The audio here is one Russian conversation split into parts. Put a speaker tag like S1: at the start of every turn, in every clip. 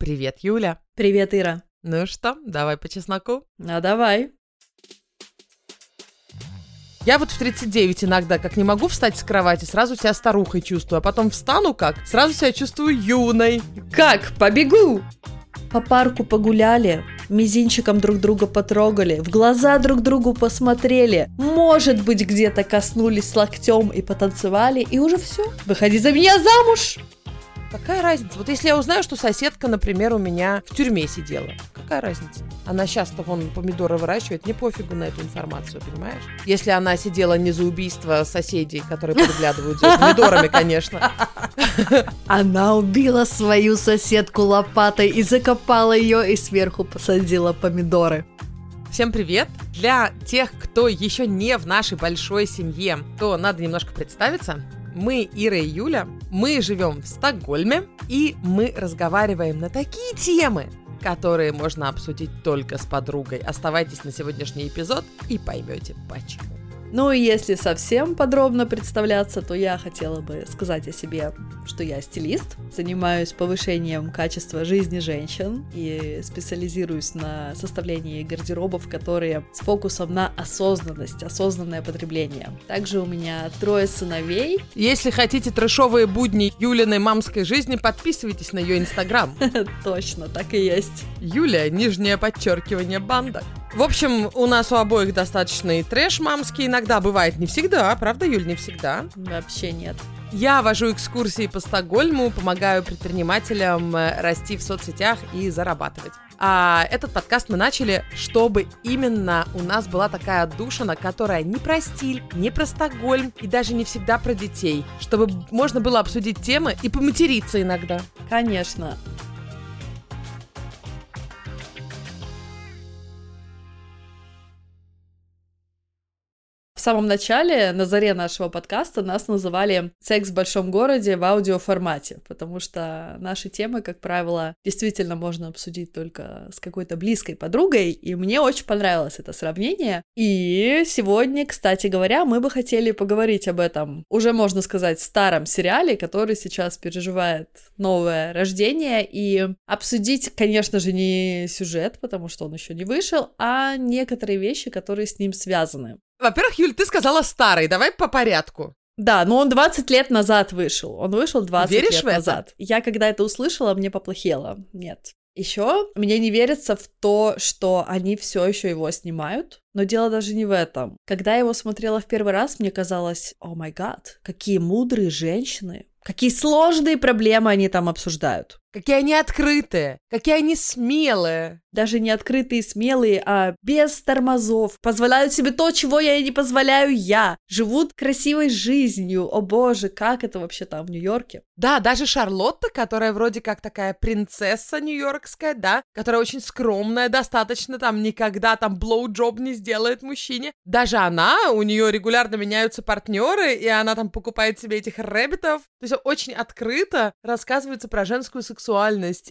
S1: Привет, Юля.
S2: Привет, Ира.
S1: Ну что, давай по чесноку?
S2: А давай.
S1: Я вот в 39 иногда, как не могу встать с кровати, сразу себя старухой чувствую, а потом встану как, сразу себя чувствую юной.
S2: Как? Побегу! По парку погуляли, мизинчиком друг друга потрогали, в глаза друг другу посмотрели, может быть, где-то коснулись локтем и потанцевали, и уже все. Выходи за меня замуж!
S1: Какая разница? Вот если я узнаю, что соседка, например, у меня в тюрьме сидела, какая разница? Она сейчас-то вон помидоры выращивает, мне пофигу на эту информацию, понимаешь? Если она сидела не за убийство соседей, которые подглядывают за помидорами, конечно.
S2: Она убила свою соседку лопатой и закопала ее и сверху посадила помидоры.
S1: Всем привет! Для тех, кто еще не в нашей большой семье, то надо немножко представиться. Мы, Ира и Юля, мы живем в Стокгольме, и мы разговариваем на такие темы, которые можно обсудить только с подругой. Оставайтесь на сегодняшний эпизод и поймете почему.
S2: Ну и если совсем подробно представляться, то я хотела бы сказать о себе, что я стилист, занимаюсь повышением качества жизни женщин и специализируюсь на составлении гардеробов, которые с фокусом на осознанность, осознанное потребление. Также у меня трое сыновей.
S1: Если хотите трэшовые будни Юлиной мамской жизни, подписывайтесь на ее инстаграм.
S2: Точно, так и есть.
S1: Юля, нижнее подчеркивание банда. В общем, у нас у обоих достаточно и трэш мамский иногда бывает. Не всегда, правда, Юль, не всегда?
S2: Вообще нет.
S1: Я вожу экскурсии по Стокгольму, помогаю предпринимателям э, расти в соцсетях и зарабатывать. А этот подкаст мы начали, чтобы именно у нас была такая отдушина, которая не про стиль, не про Стокгольм и даже не всегда про детей, чтобы можно было обсудить темы и поматериться иногда.
S2: Конечно. В самом начале, на заре нашего подкаста, нас называли «Секс в большом городе» в аудиоформате, потому что наши темы, как правило, действительно можно обсудить только с какой-то близкой подругой, и мне очень понравилось это сравнение. И сегодня, кстати говоря, мы бы хотели поговорить об этом, уже можно сказать, старом сериале, который сейчас переживает новое рождение, и обсудить, конечно же, не сюжет, потому что он еще не вышел, а некоторые вещи, которые с ним связаны.
S1: Во-первых, Юль, ты сказала старый, давай по порядку.
S2: Да, но он 20 лет назад вышел. Он вышел 20
S1: Веришь
S2: лет
S1: в это?
S2: назад. Я когда это услышала, мне поплохело. Нет. Еще мне не верится в то, что они все еще его снимают. Но дело даже не в этом. Когда я его смотрела в первый раз, мне казалось, о май гад, какие мудрые женщины, какие сложные проблемы они там обсуждают.
S1: Какие они открытые, какие они смелые.
S2: Даже не открытые и смелые, а без тормозов. Позволяют себе то, чего я не позволяю я. Живут красивой жизнью. О боже, как это вообще там в Нью-Йорке?
S1: Да, даже Шарлотта, которая вроде как такая принцесса нью-йоркская, да, которая очень скромная, достаточно там никогда там блоуджоб не сделает мужчине. Даже она, у нее регулярно меняются партнеры, и она там покупает себе этих рэббитов. То есть очень открыто рассказывается про женскую сексуальность.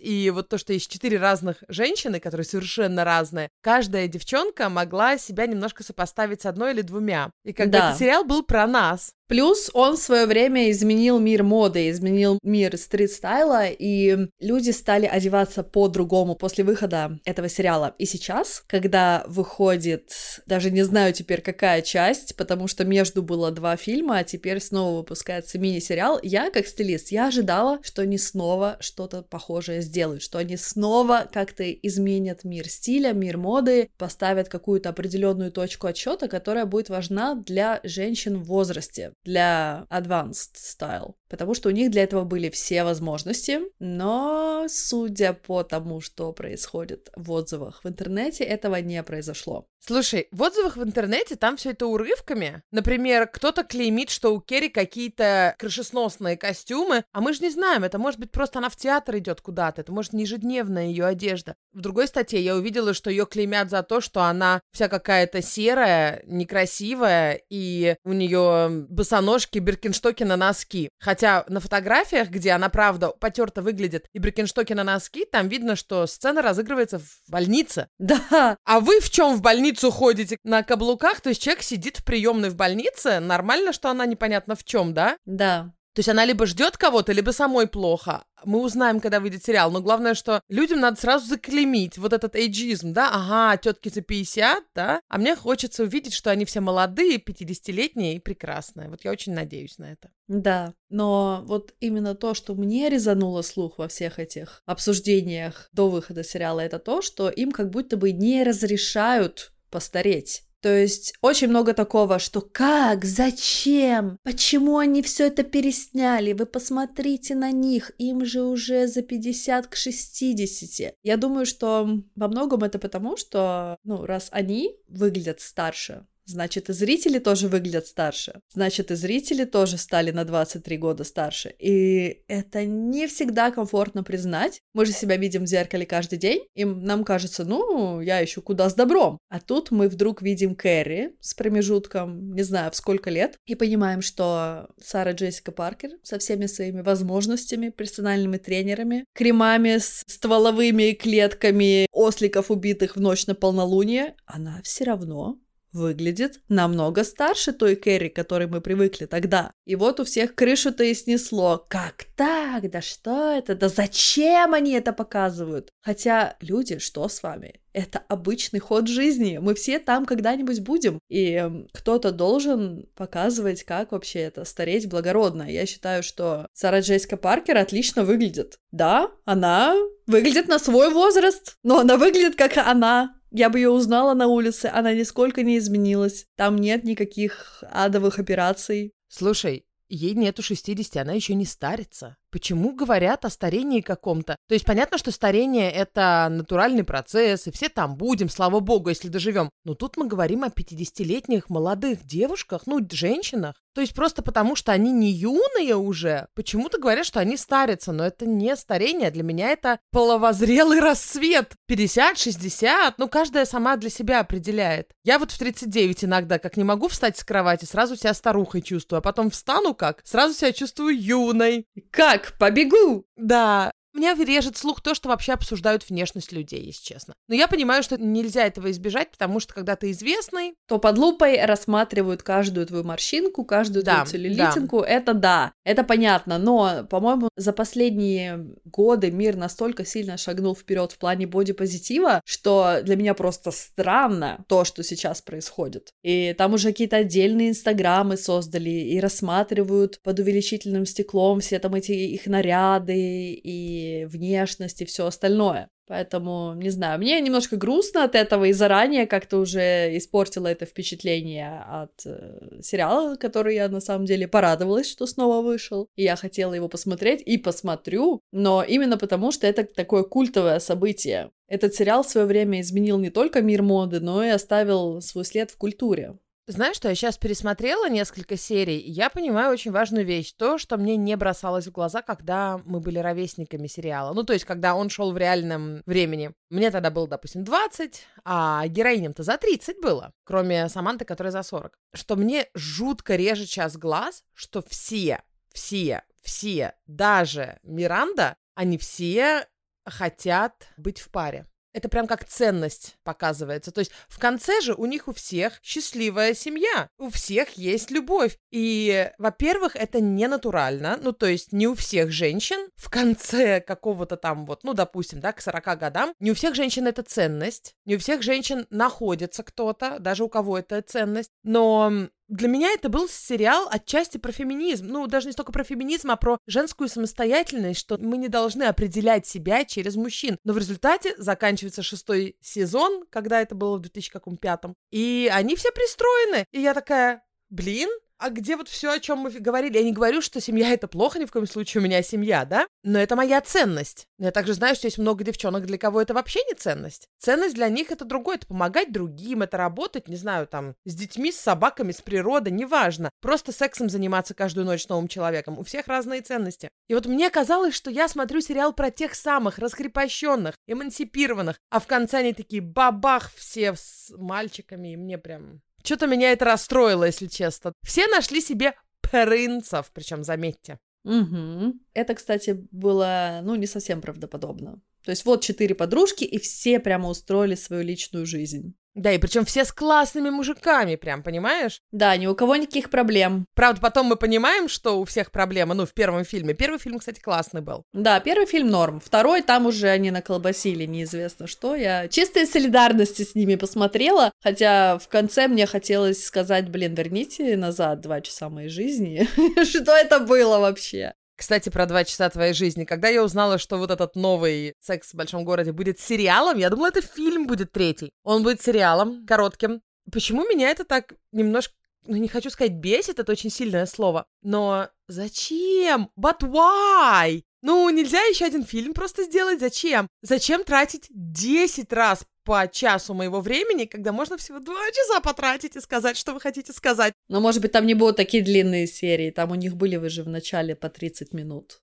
S1: И вот то, что есть четыре разных женщины, которые совершенно разные, каждая девчонка могла себя немножко сопоставить с одной или двумя. И как бы
S2: Да.
S1: этот сериал был про нас.
S2: Плюс он в свое время изменил мир моды, изменил мир стрит-стайла, и люди стали одеваться по-другому после выхода этого сериала. И сейчас, когда выходит, даже не знаю теперь какая часть, потому что между было два фильма, а теперь снова выпускается мини-сериал, я, как стилист, я ожидала, что они снова что-то похожее сделают, что они снова как-то изменят мир стиля, мир моды, поставят какую-то определенную точку отсчета, которая будет важна для женщин в возрасте для advanced style, потому что у них для этого были все возможности, но судя по тому, что происходит в отзывах в интернете, этого не произошло.
S1: Слушай, в отзывах в интернете там все это урывками. Например, кто-то клеймит, что у Керри какие-то крышесносные костюмы, а мы же не знаем, это может быть просто она в театр идет куда-то, это может не ежедневная ее одежда. В другой статье я увидела, что ее клеймят за то, что она вся какая-то серая, некрасивая, и у нее босоножки, биркинштоки на носки. Хотя на фотографиях, где она, правда, потерто выглядит, и биркинштоки на носки, там видно, что сцена разыгрывается в больнице.
S2: Да,
S1: А вы в чем в больницу ходите? На каблуках? То есть человек сидит в приемной в больнице, нормально, что она непонятно в чем, да?
S2: да.
S1: То есть она либо ждет кого-то, либо самой плохо. Мы узнаем, когда выйдет сериал. Но главное, что людям надо сразу заклемить вот этот эйджизм, да? Ага, тетки за 50, да? А мне хочется увидеть, что они все молодые, 50-летние и прекрасные. Вот я очень надеюсь на это.
S2: Да, но вот именно то, что мне резануло слух во всех этих обсуждениях до выхода сериала, это то, что им как будто бы не разрешают постареть. То есть очень много такого, что как, зачем, почему они все это пересняли, вы посмотрите на них, им же уже за 50 к 60. Я думаю, что во многом это потому, что, ну, раз они выглядят старше, Значит, и зрители тоже выглядят старше. Значит, и зрители тоже стали на 23 года старше. И это не всегда комфортно признать. Мы же себя видим в зеркале каждый день, и нам кажется, ну, я еще куда с добром. А тут мы вдруг видим Кэрри с промежутком, не знаю, в сколько лет, и понимаем, что Сара Джессика Паркер со всеми своими возможностями, персональными тренерами, кремами с стволовыми клетками осликов, убитых в ночь на полнолуние, она все равно выглядит намного старше той Кэрри, к которой мы привыкли тогда. И вот у всех крышу-то и снесло. Как так? Да что это? Да зачем они это показывают? Хотя, люди, что с вами? Это обычный ход жизни. Мы все там когда-нибудь будем. И э, кто-то должен показывать, как вообще это стареть благородно. Я считаю, что Сара Джессика Паркер отлично выглядит. Да, она выглядит на свой возраст, но она выглядит как она. Я бы ее узнала на улице, она нисколько не изменилась. Там нет никаких адовых операций.
S1: Слушай, ей нету 60, она еще не старится. Почему говорят о старении каком-то? То есть понятно, что старение — это натуральный процесс, и все там будем, слава богу, если доживем. Но тут мы говорим о 50-летних молодых девушках, ну, женщинах. То есть просто потому, что они не юные уже, почему-то говорят, что они старятся, но это не старение, для меня это половозрелый рассвет. 50-60, ну, каждая сама для себя определяет. Я вот в 39 иногда, как не могу встать с кровати, сразу себя старухой чувствую, а потом встану как, сразу себя чувствую юной.
S2: Как? Так, побегу.
S1: Да, меня режет слух то, что вообще обсуждают внешность людей, если честно. Но я понимаю, что нельзя этого избежать, потому что когда ты известный...
S2: То под лупой рассматривают каждую твою морщинку, каждую да, твою целлюлитинку. Да. Это да, это понятно. Но, по-моему, за последние годы мир настолько сильно шагнул вперед в плане бодипозитива, что для меня просто странно то, что сейчас происходит. И там уже какие-то отдельные инстаграмы создали и рассматривают под увеличительным стеклом все там эти их наряды и внешность и все остальное. Поэтому, не знаю, мне немножко грустно от этого и заранее как-то уже испортила это впечатление от э, сериала, который я на самом деле порадовалась, что снова вышел. И я хотела его посмотреть и посмотрю, но именно потому, что это такое культовое событие. Этот сериал в свое время изменил не только мир моды, но и оставил свой след в культуре.
S1: Знаешь, что я сейчас пересмотрела несколько серий, и я понимаю очень важную вещь. То, что мне не бросалось в глаза, когда мы были ровесниками сериала. Ну, то есть, когда он шел в реальном времени. Мне тогда было, допустим, 20, а героиням-то за 30 было, кроме Саманты, которая за 40. Что мне жутко режет час глаз, что все, все, все, даже Миранда, они все хотят быть в паре это прям как ценность показывается. То есть в конце же у них у всех счастливая семья, у всех есть любовь. И, во-первых, это не натурально, ну то есть не у всех женщин в конце какого-то там вот, ну допустим, да, к 40 годам, не у всех женщин это ценность, не у всех женщин находится кто-то, даже у кого это ценность, но для меня это был сериал отчасти про феминизм. Ну, даже не столько про феминизм, а про женскую самостоятельность, что мы не должны определять себя через мужчин. Но в результате заканчивается шестой сезон, когда это было в 2005 и они все пристроены. И я такая, блин, а где вот все, о чем мы говорили? Я не говорю, что семья это плохо, ни в коем случае у меня семья, да? Но это моя ценность. Но я также знаю, что есть много девчонок, для кого это вообще не ценность. Ценность для них это другое, это помогать другим, это работать, не знаю, там, с детьми, с собаками, с природой, неважно. Просто сексом заниматься каждую ночь с новым человеком. У всех разные ценности. И вот мне казалось, что я смотрю сериал про тех самых раскрепощенных, эмансипированных, а в конце они такие бабах все с мальчиками, и мне прям что-то меня это расстроило, если честно. Все нашли себе принцев, причем, заметьте.
S2: Угу. Это, кстати, было, ну, не совсем правдоподобно. То есть вот четыре подружки, и все прямо устроили свою личную жизнь.
S1: Да, и причем все с классными мужиками, прям, понимаешь?
S2: Да, ни у кого никаких проблем.
S1: Правда, потом мы понимаем, что у всех проблемы, ну, в первом фильме. Первый фильм, кстати, классный был.
S2: Да, первый фильм норм. Второй, там уже они наколбасили неизвестно что. Я чистой солидарности с ними посмотрела, хотя в конце мне хотелось сказать, блин, верните назад два часа моей жизни. Что это было вообще?
S1: Кстати, про два часа твоей жизни. Когда я узнала, что вот этот новый «Секс в большом городе» будет сериалом, я думала, это фильм будет третий. Он будет сериалом, коротким. Почему меня это так немножко ну, не хочу сказать бесит, это очень сильное слово, но зачем? But why? Ну, нельзя еще один фильм просто сделать? Зачем? Зачем тратить 10 раз по часу моего времени, когда можно всего два часа потратить и сказать, что вы хотите сказать?
S2: Но, может быть, там не будут такие длинные серии. Там у них были вы же в начале по 30 минут.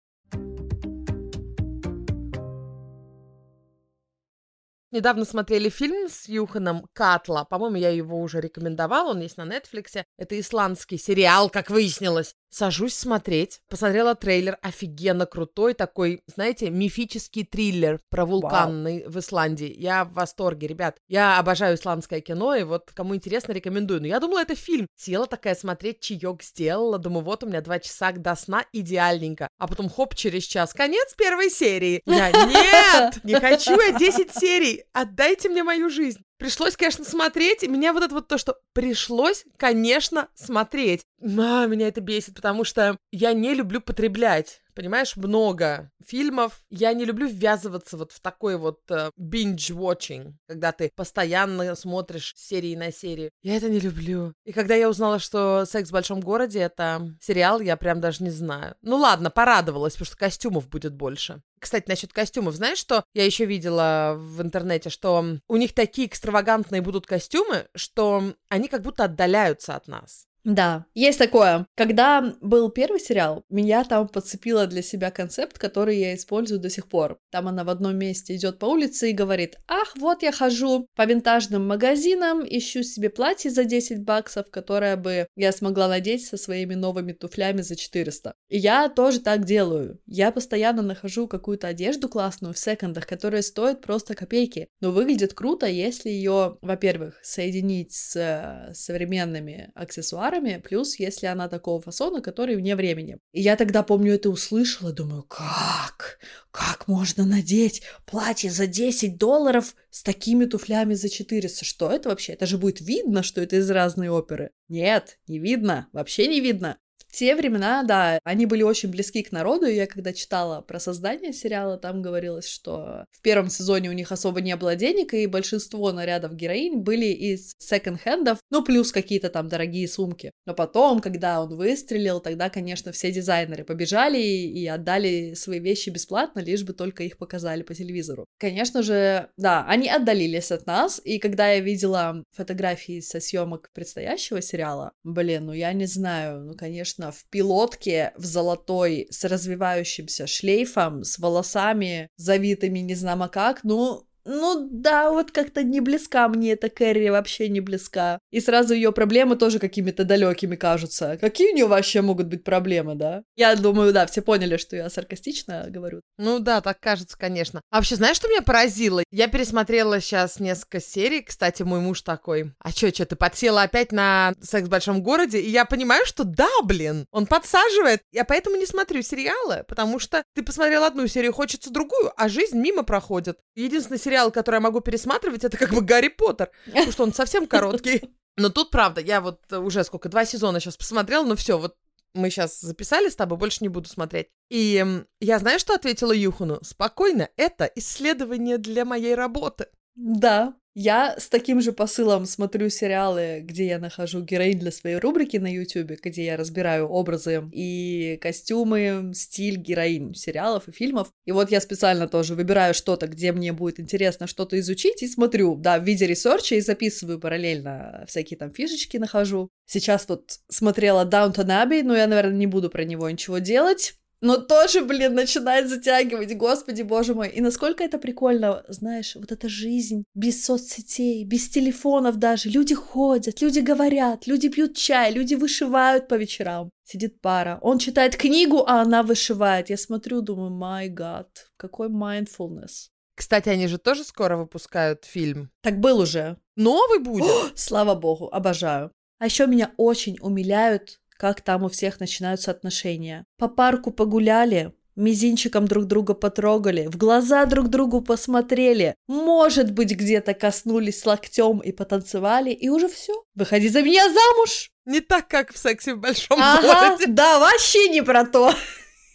S1: Недавно смотрели фильм с Юханом Катла. По-моему, я его уже рекомендовала. Он есть на Нетфликсе. Это исландский сериал, как выяснилось. Сажусь смотреть. Посмотрела трейлер. Офигенно крутой. Такой, знаете, мифический триллер про вулканный Вау. в Исландии. Я в восторге, ребят. Я обожаю исландское кино. И вот кому интересно, рекомендую. Но я думала, это фильм. Села такая смотреть, чаек сделала. Думаю, вот у меня два часа до сна идеальненько. А потом хоп, через час. Конец первой серии. Я, нет, не хочу я 10 серий отдайте мне мою жизнь. Пришлось, конечно, смотреть, и меня вот это вот то, что пришлось, конечно, смотреть. А, меня это бесит, потому что я не люблю потреблять понимаешь, много фильмов. Я не люблю ввязываться вот в такой вот uh, binge-watching, когда ты постоянно смотришь серии на серии. Я это не люблю. И когда я узнала, что «Секс в большом городе» — это сериал, я прям даже не знаю. Ну ладно, порадовалась, потому что костюмов будет больше. Кстати, насчет костюмов, знаешь, что я еще видела в интернете, что у них такие экстравагантные будут костюмы, что они как будто отдаляются от нас.
S2: Да, есть такое. Когда был первый сериал, меня там подцепила для себя концепт, который я использую до сих пор. Там она в одном месте идет по улице и говорит, ах, вот я хожу по винтажным магазинам, ищу себе платье за 10 баксов, которое бы я смогла надеть со своими новыми туфлями за 400. И я тоже так делаю. Я постоянно нахожу какую-то одежду классную в секондах, которая стоит просто копейки, но выглядит круто, если ее, во-первых, соединить с э, современными аксессуарами, аксессуарами, плюс если она такого фасона, который вне времени. И я тогда, помню, это услышала, думаю, как? Как можно надеть платье за 10 долларов с такими туфлями за 400? Что это вообще? Это же будет видно, что это из разной оперы. Нет, не видно, вообще не видно те времена, да, они были очень близки к народу, и я когда читала про создание сериала, там говорилось, что в первом сезоне у них особо не было денег, и большинство нарядов героинь были из секонд-хендов, ну, плюс какие-то там дорогие сумки. Но потом, когда он выстрелил, тогда, конечно, все дизайнеры побежали и отдали свои вещи бесплатно, лишь бы только их показали по телевизору. Конечно же, да, они отдалились от нас, и когда я видела фотографии со съемок предстоящего сериала, блин, ну я не знаю, ну, конечно, в пилотке в золотой с развивающимся шлейфом, с волосами завитыми не знамо как, ну, ну да, вот как-то не близка мне эта Кэрри, вообще не близка. И сразу ее проблемы тоже какими-то далекими кажутся. Какие у нее вообще могут быть проблемы, да? Я думаю, да, все поняли, что я саркастично говорю.
S1: Ну да, так кажется, конечно. А вообще, знаешь, что меня поразило? Я пересмотрела сейчас несколько серий. Кстати, мой муж такой, а чё, чё, ты подсела опять на «Секс в большом городе»? И я понимаю, что да, блин, он подсаживает. Я поэтому не смотрю сериалы, потому что ты посмотрел одну серию, хочется другую, а жизнь мимо проходит. Единственный сериал, сериал, который я могу пересматривать, это как бы Гарри Поттер, потому что он совсем короткий. Но тут, правда, я вот уже сколько, два сезона сейчас посмотрела, но все, вот мы сейчас записали с тобой, больше не буду смотреть. И я знаю, что ответила Юхану? Спокойно, это исследование для моей работы.
S2: Да, я с таким же посылом смотрю сериалы, где я нахожу героинь для своей рубрики на YouTube, где я разбираю образы и костюмы, стиль героинь сериалов и фильмов. И вот я специально тоже выбираю что-то, где мне будет интересно что-то изучить, и смотрю, да, в виде research а и записываю параллельно всякие там фишечки нахожу. Сейчас вот смотрела Downton Abbey, но я, наверное, не буду про него ничего делать но тоже, блин, начинает затягивать, господи, боже мой. И насколько это прикольно, знаешь, вот эта жизнь без соцсетей, без телефонов даже. Люди ходят, люди говорят, люди пьют чай, люди вышивают по вечерам. Сидит пара, он читает книгу, а она вышивает. Я смотрю, думаю, май гад, какой mindfulness.
S1: Кстати, они же тоже скоро выпускают фильм.
S2: Так был уже.
S1: Новый будет?
S2: Слава богу, обожаю. А еще меня очень умиляют, как там у всех начинаются отношения. По парку погуляли, мизинчиком друг друга потрогали, в глаза друг другу посмотрели, может быть, где-то коснулись локтем и потанцевали, и уже все. Выходи за меня замуж!
S1: Не так, как в сексе в большом
S2: Ага,
S1: городе.
S2: да, вообще не про то.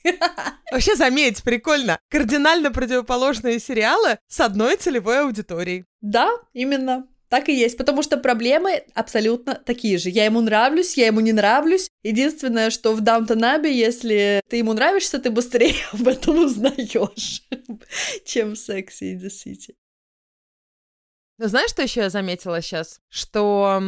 S1: Вообще, заметь, прикольно. Кардинально противоположные сериалы с одной целевой аудиторией.
S2: Да, именно. Так и есть, потому что проблемы абсолютно такие же. Я ему нравлюсь, я ему не нравлюсь. Единственное, что в Даунтон Абби, если ты ему нравишься, ты быстрее об этом узнаешь, чем в Сексе и the.
S1: Но знаешь, что еще я заметила сейчас? Что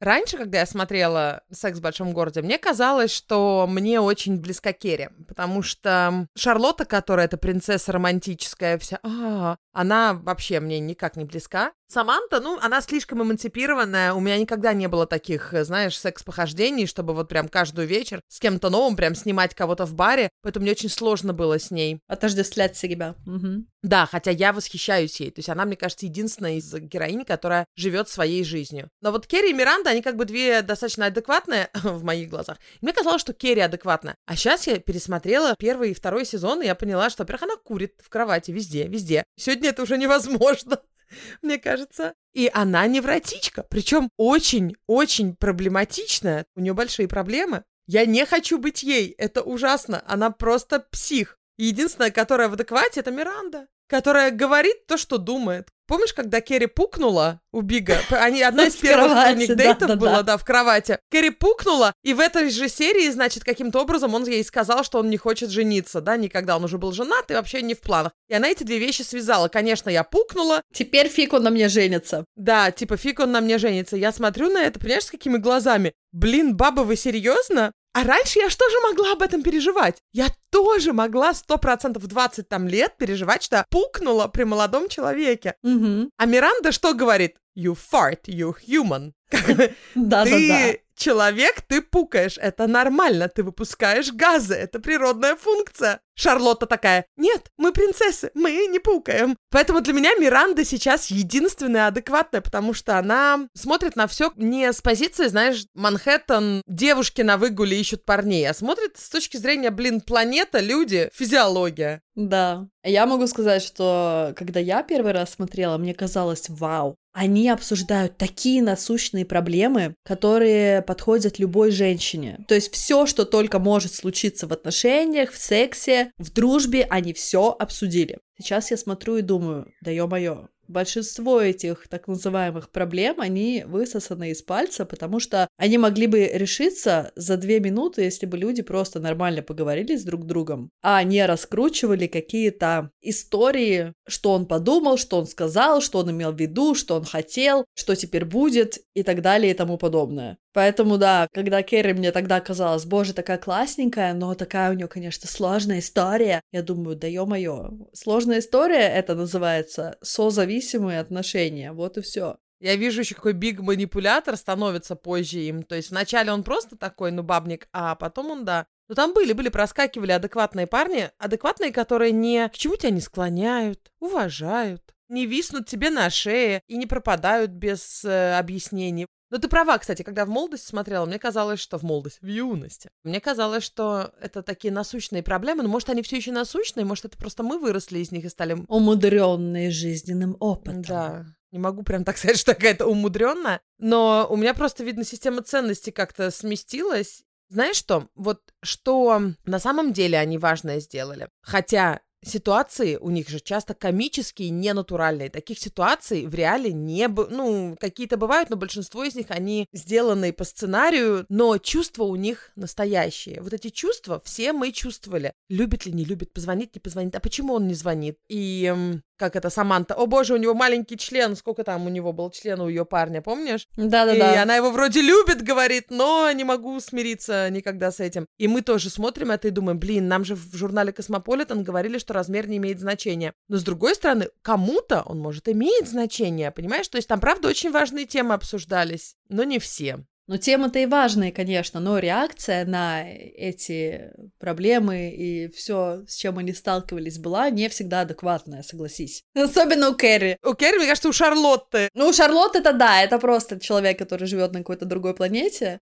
S1: раньше, когда я смотрела «Секс в большом городе», мне казалось, что мне очень близка Керри, потому что Шарлотта, которая эта принцесса романтическая вся, а, она вообще мне никак не близка. Саманта, ну, она слишком эмансипированная, у меня никогда не было таких, э, знаешь, секс-похождений, чтобы вот прям каждый вечер с кем-то новым прям снимать кого-то в баре, поэтому мне очень сложно было с ней.
S2: Отождествлять себя. Мгм.
S1: Да, хотя я восхищаюсь ей. То есть она, мне кажется, единственная из героинь, которая живет своей жизнью. Но вот Керри и Миранда, они как бы две достаточно адекватные в моих глазах. И мне казалось, что Керри адекватна. А сейчас я пересмотрела первый и второй сезон, и я поняла, что, во-первых, она курит в кровати везде, везде. Сегодня это уже невозможно. Мне кажется. И она невротичка, причем очень-очень проблематичная. У нее большие проблемы. Я не хочу быть ей, это ужасно. Она просто псих. Единственная, которая в адеквате, это Миранда, которая говорит то, что думает. Помнишь, когда Керри пукнула у Бига? Они, одна из первых у них
S2: да,
S1: дейтов
S2: да,
S1: была,
S2: да.
S1: да, в кровати. Керри пукнула, и в этой же серии, значит, каким-то образом он ей сказал, что он не хочет жениться, да, никогда. Он уже был женат и вообще не в планах. И она эти две вещи связала. Конечно, я пукнула,
S2: Теперь фиг он на мне женится.
S1: да, типа, фиг он на мне женится. Я смотрю на это, понимаешь, с какими глазами? Блин, баба, вы серьезно? А раньше я что же могла об этом переживать? Я тоже могла сто процентов в 20 там лет переживать, что пукнула при молодом человеке.
S2: Мгм.
S1: А Миранда что говорит? You fart, you human. Как бы,
S2: Да-да-да.
S1: Ты человек, ты пукаешь. Это нормально, ты выпускаешь газы. Это природная функция. Шарлотта такая, нет, мы принцессы, мы не пукаем. Поэтому для меня Миранда сейчас единственная адекватная, потому что она смотрит на все не с позиции, знаешь, Манхэттен, девушки на выгуле ищут парней, а смотрит с точки зрения, блин, планета, люди, физиология.
S2: Да. Я могу сказать, что когда я первый раз смотрела, мне казалось, вау, они обсуждают такие насущные проблемы, которые подходят любой женщине. То есть все, что только может случиться в отношениях, в сексе, в дружбе, они все обсудили. Сейчас я смотрю и думаю, да ё-моё, большинство этих так называемых проблем, они высосаны из пальца, потому что они могли бы решиться за две минуты, если бы люди просто нормально поговорили с друг другом, а не раскручивали какие-то истории, что он подумал, что он сказал, что он имел в виду, что он хотел, что теперь будет и так далее и тому подобное. Поэтому, да, когда Керри мне тогда казалась, боже, такая классненькая, но такая у нее, конечно, сложная история, я думаю, да ё-моё, сложная история, это называется созависимые отношения, вот и все.
S1: Я вижу еще, какой биг манипулятор становится позже им. То есть вначале он просто такой, ну, бабник, а потом он, да. Но там были, были, проскакивали адекватные парни, адекватные, которые не к чему тебя не склоняют, уважают, не виснут тебе на шее и не пропадают без э, объяснений. Но ты права, кстати, когда в молодости смотрела, мне казалось, что в молодости, в юности, мне казалось, что это такие насущные проблемы, но может они все еще насущные, может это просто мы выросли из них и стали
S2: Умудренные жизненным опытом.
S1: да. Не могу прям так сказать, что какая-то умудренная, но у меня просто, видно, система ценностей как-то сместилась. Знаешь что? Вот что на самом деле они важное сделали. Хотя ситуации у них же часто комические, ненатуральные. Таких ситуаций в реале не... Ну, какие-то бывают, но большинство из них, они сделаны по сценарию, но чувства у них настоящие. Вот эти чувства все мы чувствовали. Любит ли, не любит, позвонит, не позвонит. А почему он не звонит? И как это, Саманта, о боже, у него маленький член, сколько там у него был член у ее парня, помнишь? И
S2: Да-да-да.
S1: она его вроде любит, говорит, но не могу смириться никогда с этим. И мы тоже смотрим это и думаем, блин, нам же в журнале Космополитен говорили, что размер не имеет значения. Но с другой стороны, кому-то он может иметь значение, понимаешь? То есть там, правда, очень важные темы обсуждались, но не все.
S2: Но темы-то и важные, конечно, но реакция на эти проблемы и все, с чем они сталкивались, была не всегда адекватная, согласись. Особенно у Кэрри.
S1: У Кэрри, мне кажется, у Шарлотты.
S2: Ну, у Шарлотты это да, это просто человек, который живет на какой-то другой планете.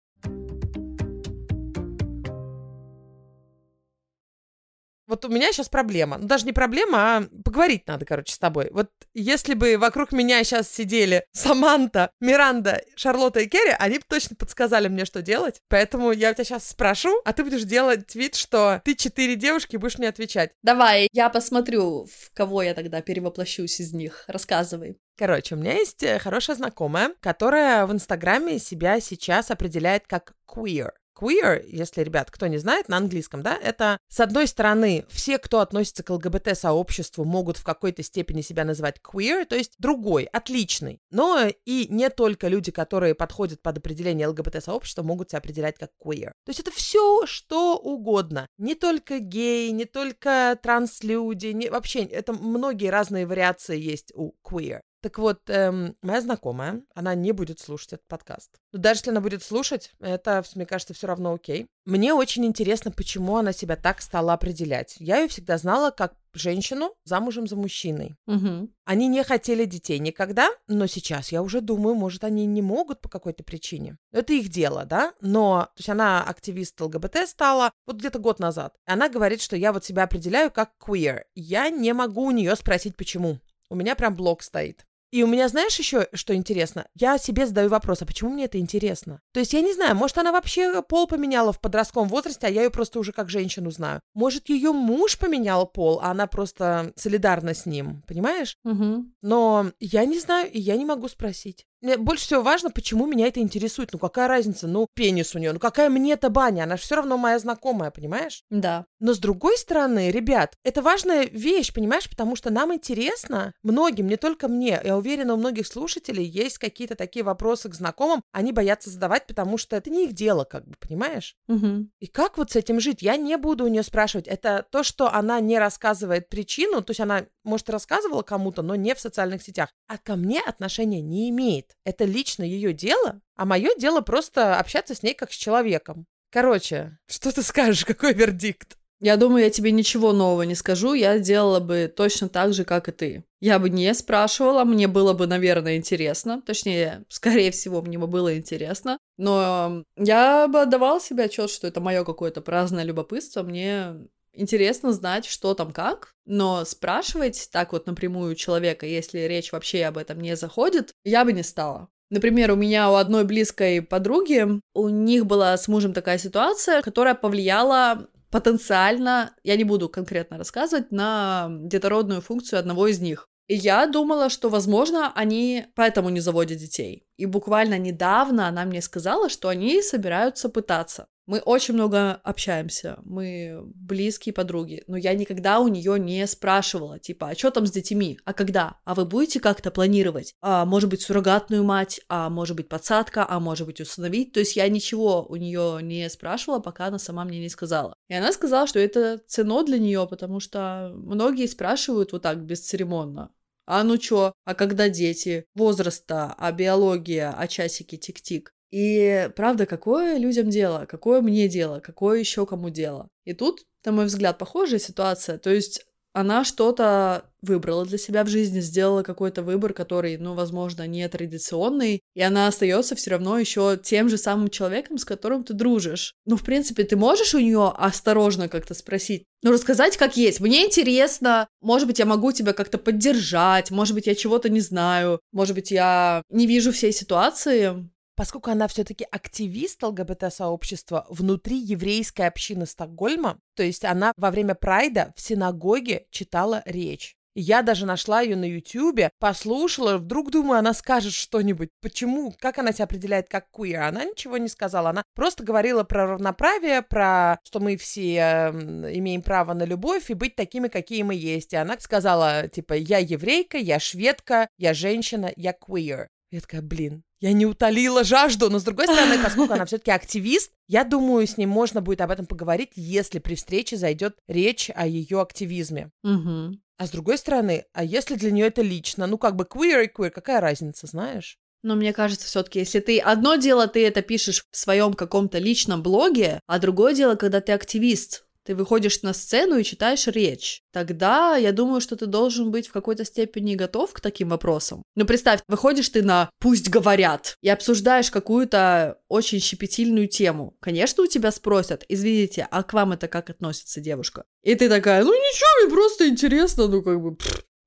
S1: Вот у меня сейчас проблема. Ну, даже не проблема, а поговорить надо, короче, с тобой. Вот если бы вокруг меня сейчас сидели Саманта, Миранда, Шарлотта и Керри, они бы точно подсказали мне, что делать. Поэтому я тебя сейчас спрошу, а ты будешь делать вид, что ты четыре девушки, и будешь мне отвечать.
S2: Давай, я посмотрю, в кого я тогда перевоплощусь из них. Рассказывай.
S1: Короче, у меня есть э, хорошая знакомая, которая в Инстаграме себя сейчас определяет как queer queer, если, ребят, кто не знает, на английском, да, это, с одной стороны, все, кто относится к ЛГБТ-сообществу, могут в какой-то степени себя называть queer, то есть другой, отличный. Но и не только люди, которые подходят под определение ЛГБТ-сообщества, могут себя определять как queer. То есть это все, что угодно. Не только геи, не только транслюди, не, вообще, это многие разные вариации есть у queer. Так вот, эм, моя знакомая, она не будет слушать этот подкаст. Но даже если она будет слушать, это, мне кажется, все равно окей. Мне очень интересно, почему она себя так стала определять. Я ее всегда знала как женщину замужем за мужчиной.
S2: Угу.
S1: Они не хотели детей никогда, но сейчас я уже думаю, может, они не могут по какой-то причине. Это их дело, да? Но, то есть она активист ЛГБТ стала вот где-то год назад. Она говорит, что я вот себя определяю как queer. Я не могу у нее спросить, почему. У меня прям блок стоит. И у меня, знаешь, еще что интересно? Я себе задаю вопрос, а почему мне это интересно? То есть я не знаю, может, она вообще пол поменяла в подростковом возрасте, а я ее просто уже как женщину знаю. Может, ее муж поменял пол, а она просто солидарна с ним, понимаешь?
S2: Угу.
S1: Но я не знаю, и я не могу спросить. Мне больше всего важно, почему меня это интересует. Ну, какая разница? Ну, пенис у нее. Ну, какая мне-то баня? Она же все равно моя знакомая, понимаешь?
S2: Да.
S1: Но с другой стороны, ребят, это важная вещь, понимаешь? Потому что нам интересно, многим, не только мне, я уверена, у многих слушателей есть какие-то такие вопросы к знакомым, они боятся задавать, потому что это не их дело, как бы, понимаешь?
S2: Угу.
S1: И как вот с этим жить? Я не буду у нее спрашивать. Это то, что она не рассказывает причину, то есть она, может, рассказывала кому-то, но не в социальных сетях, а ко мне отношения не Это лично ее дело, а мое дело просто общаться с ней как с человеком. Короче, что ты скажешь, какой вердикт?
S2: Я думаю, я тебе ничего нового не скажу, я делала бы точно так же, как и ты. Я бы не спрашивала, мне было бы, наверное, интересно. Точнее, скорее всего, мне бы было интересно. Но я бы отдавала себе отчет, что это мое какое-то праздное любопытство. Мне интересно знать, что там как, но спрашивать так вот напрямую человека, если речь вообще об этом не заходит, я бы не стала. Например, у меня у одной близкой подруги, у них была с мужем такая ситуация, которая повлияла потенциально, я не буду конкретно рассказывать, на детородную функцию одного из них. И я думала, что, возможно, они поэтому не заводят детей. И буквально недавно она мне сказала, что они собираются пытаться. Мы очень много общаемся, мы близкие подруги, но я никогда у нее не спрашивала, типа, а что там с детьми, а когда, а вы будете как-то планировать, а может быть суррогатную мать, а может быть подсадка, а может быть установить, то есть я ничего у нее не спрашивала, пока она сама мне не сказала. И она сказала, что это ценно для нее, потому что многие спрашивают вот так бесцеремонно, а ну чё, а когда дети, возраста, а биология, а часики тик-тик. И правда, какое людям дело, какое мне дело, какое еще кому дело. И тут, на мой взгляд, похожая ситуация. То есть она что-то выбрала для себя в жизни, сделала какой-то выбор, который, ну, возможно, не традиционный, и она остается все равно еще тем же самым человеком, с которым ты дружишь. Ну, в принципе, ты можешь у нее осторожно как-то спросить, ну, рассказать как есть. Мне интересно, может быть, я могу тебя как-то поддержать, может быть, я чего-то не знаю, может быть, я не вижу всей ситуации,
S1: поскольку она все-таки активист ЛГБТ-сообщества внутри еврейской общины Стокгольма, то есть она во время прайда в синагоге читала речь. Я даже нашла ее на Ютьюбе, послушала, вдруг думаю, она скажет что-нибудь. Почему? Как она себя определяет как куир? Она ничего не сказала. Она просто говорила про равноправие, про что мы все э, имеем право на любовь и быть такими, какие мы есть. И она сказала, типа, я еврейка, я шведка, я женщина, я queer. Я такая, блин, я не утолила жажду, но с другой стороны, поскольку она все-таки активист, я думаю, с ней можно будет об этом поговорить, если при встрече зайдет речь о ее активизме.
S2: Угу.
S1: А с другой стороны, а если для нее это лично, ну как бы queer и queer, какая разница, знаешь?
S2: Но мне кажется, все-таки, если ты одно дело, ты это пишешь в своем каком-то личном блоге, а другое дело, когда ты активист, ты выходишь на сцену и читаешь речь. Тогда я думаю, что ты должен быть в какой-то степени готов к таким вопросам. Ну, представь, выходишь ты на «пусть говорят» и обсуждаешь какую-то очень щепетильную тему. Конечно, у тебя спросят, извините, а к вам это как относится девушка? И ты такая, ну ничего, мне просто интересно, ну как бы...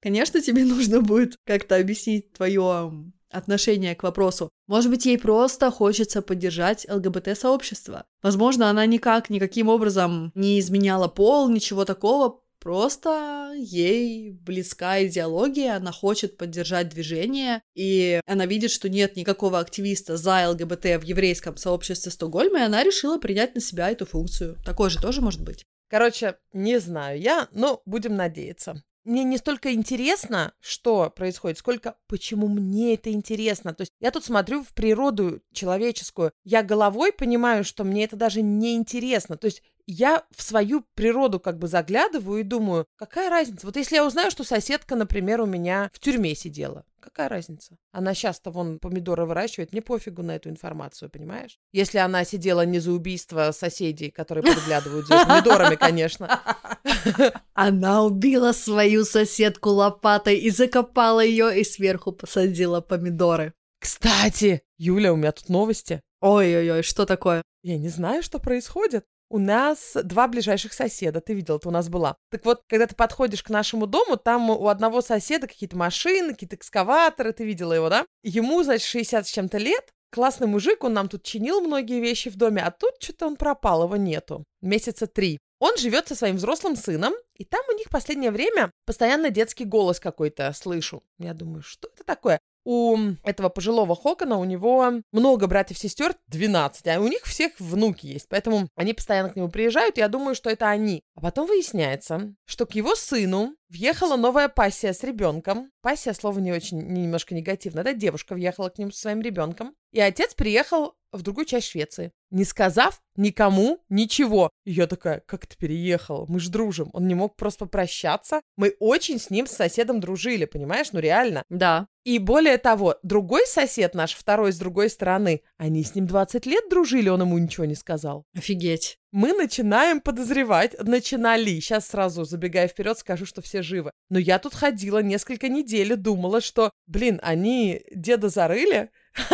S2: Конечно, тебе нужно будет как-то объяснить твое отношение к вопросу. Может быть, ей просто хочется поддержать ЛГБТ-сообщество. Возможно, она никак, никаким образом не изменяла пол, ничего такого, Просто ей близка идеология, она хочет поддержать движение, и она видит, что нет никакого активиста за ЛГБТ в еврейском сообществе Стокгольма, и она решила принять на себя эту функцию. Такое же тоже может быть.
S1: Короче, не знаю я, но будем надеяться мне не столько интересно, что происходит, сколько почему мне это интересно. То есть я тут смотрю в природу человеческую. Я головой понимаю, что мне это даже не интересно. То есть я в свою природу как бы заглядываю и думаю, какая разница? Вот если я узнаю, что соседка, например, у меня в тюрьме сидела, какая разница? Она часто вон помидоры выращивает, мне пофигу на эту информацию, понимаешь? Если она сидела не за убийство соседей, которые подглядывают за помидорами, конечно.
S2: Она убила свою соседку лопатой и закопала ее, и сверху посадила помидоры.
S1: Кстати, Юля, у меня тут новости.
S2: Ой-ой-ой, что такое?
S1: Я не знаю, что происходит. У нас два ближайших соседа, ты видел, это у нас была. Так вот, когда ты подходишь к нашему дому, там у одного соседа какие-то машины, какие-то экскаваторы, ты видела его, да? Ему, значит, 60 с чем-то лет, классный мужик, он нам тут чинил многие вещи в доме, а тут что-то он пропал, его нету. Месяца три. Он живет со своим взрослым сыном, и там у них последнее время постоянно детский голос какой-то слышу. Я думаю, что это такое? У этого пожилого Хокона, у него много братьев-сестер, 12, а у них всех внуки есть, поэтому они постоянно к нему приезжают, и я думаю, что это они. А потом выясняется, что к его сыну въехала новая пассия с ребенком. Пассия, слово не очень, немножко негативно, да, девушка въехала к нему со своим ребенком, и отец приехал в другую часть Швеции, не сказав никому ничего. И я такая, как ты переехал? Мы ж дружим. Он не мог просто прощаться. Мы очень с ним, с соседом дружили, понимаешь? Ну реально.
S2: Да.
S1: И более того, другой сосед наш, второй с другой стороны, они с ним 20 лет дружили, он ему ничего не сказал.
S2: Офигеть.
S1: Мы начинаем подозревать, начинали, сейчас сразу забегая вперед, скажу, что все живы. Но я тут ходила несколько недель и думала, что, блин, они деда зарыли,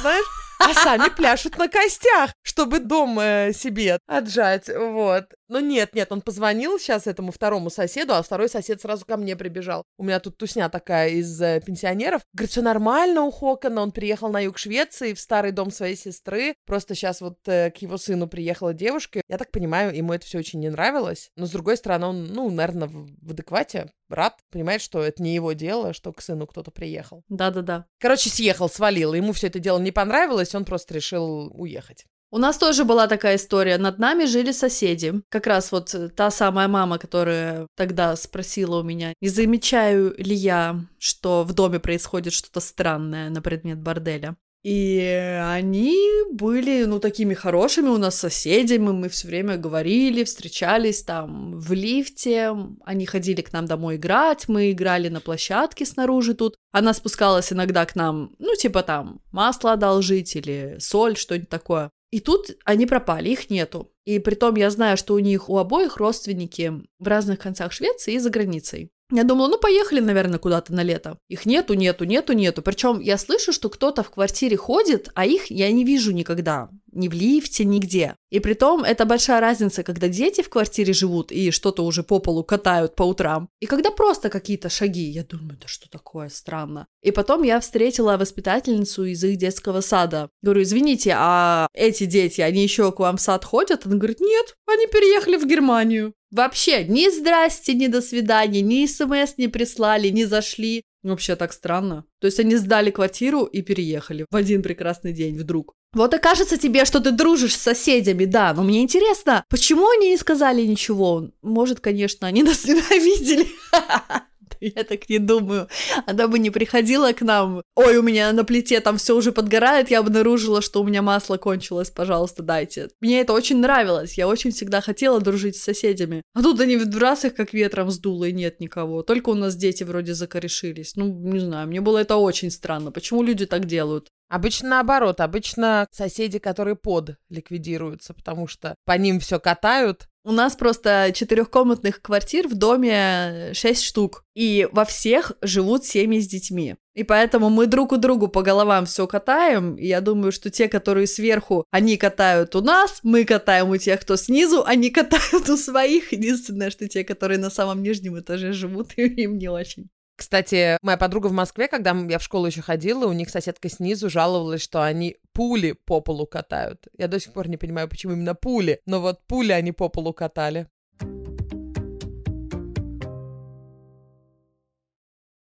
S1: знаешь, а сами пляшут на костях, чтобы дом э, себе отжать, вот. Но нет, нет, он позвонил сейчас этому второму соседу, а второй сосед сразу ко мне прибежал. У меня тут тусня такая из э, пенсионеров. Говорит, все нормально у Хокона, он приехал на юг Швеции, в старый дом своей сестры. Просто сейчас вот э, к его сыну приехала девушка. Я так понимаю, ему это все очень не нравилось. Но с другой стороны, он, ну, наверное, в, в адеквате, брат, понимает, что это не его дело, что к сыну кто-то приехал.
S2: Да-да-да.
S1: Короче, съехал, свалил. Ему все это дело не понравилось, он просто решил уехать.
S2: У нас тоже была такая история. Над нами жили соседи. Как раз вот та самая мама, которая тогда спросила у меня, не замечаю ли я, что в доме происходит что-то странное на предмет борделя. И они были, ну, такими хорошими у нас соседями, мы все время говорили, встречались там в лифте, они ходили к нам домой играть, мы играли на площадке снаружи тут, она спускалась иногда к нам, ну, типа там масло одолжить или соль, что-нибудь такое. И тут они пропали, их нету. И при том я знаю, что у них у обоих родственники в разных концах Швеции и за границей. Я думала, ну поехали, наверное, куда-то на лето. Их нету, нету, нету, нету. Причем я слышу, что кто-то в квартире ходит, а их я не вижу никогда. Ни в лифте, нигде. И при том это большая разница, когда дети в квартире живут и что-то уже по полу катают по утрам. И когда просто какие-то шаги. Я думаю, да что такое странно. И потом я встретила воспитательницу из их детского сада. Говорю, извините, а эти дети, они еще к вам в сад ходят? Она говорит, нет, они переехали в Германию. Вообще, ни здрасте, ни до свидания, ни смс не прислали, не зашли. Вообще так странно. То есть они сдали квартиру и переехали в один прекрасный день вдруг. Вот и кажется тебе, что ты дружишь с соседями, да, но мне интересно, почему они не сказали ничего? Может, конечно, они нас ненавидели. Я так не думаю. Она бы не приходила к нам. Ой, у меня на плите там все уже подгорает, я обнаружила, что у меня масло кончилось, пожалуйста, дайте. Мне это очень нравилось. Я очень всегда хотела дружить с соседями. А тут они в раз их как ветром сдуло, и нет никого. Только у нас дети вроде закорешились. Ну, не знаю, мне было это очень странно. Почему люди так делают?
S1: Обычно наоборот, обычно соседи, которые под ликвидируются, потому что по ним все катают.
S2: У нас просто четырехкомнатных квартир в доме шесть штук, и во всех живут семьи с детьми. И поэтому мы друг у другу по головам все катаем. Я думаю, что те, которые сверху, они катают у нас, мы катаем у тех, кто снизу, они катают у своих. Единственное, что те, которые на самом нижнем этаже живут, им не очень.
S1: Кстати, моя подруга в Москве, когда я в школу еще ходила, у них соседка снизу жаловалась, что они пули по полу катают. Я до сих пор не понимаю, почему именно пули, но вот пули они по полу катали.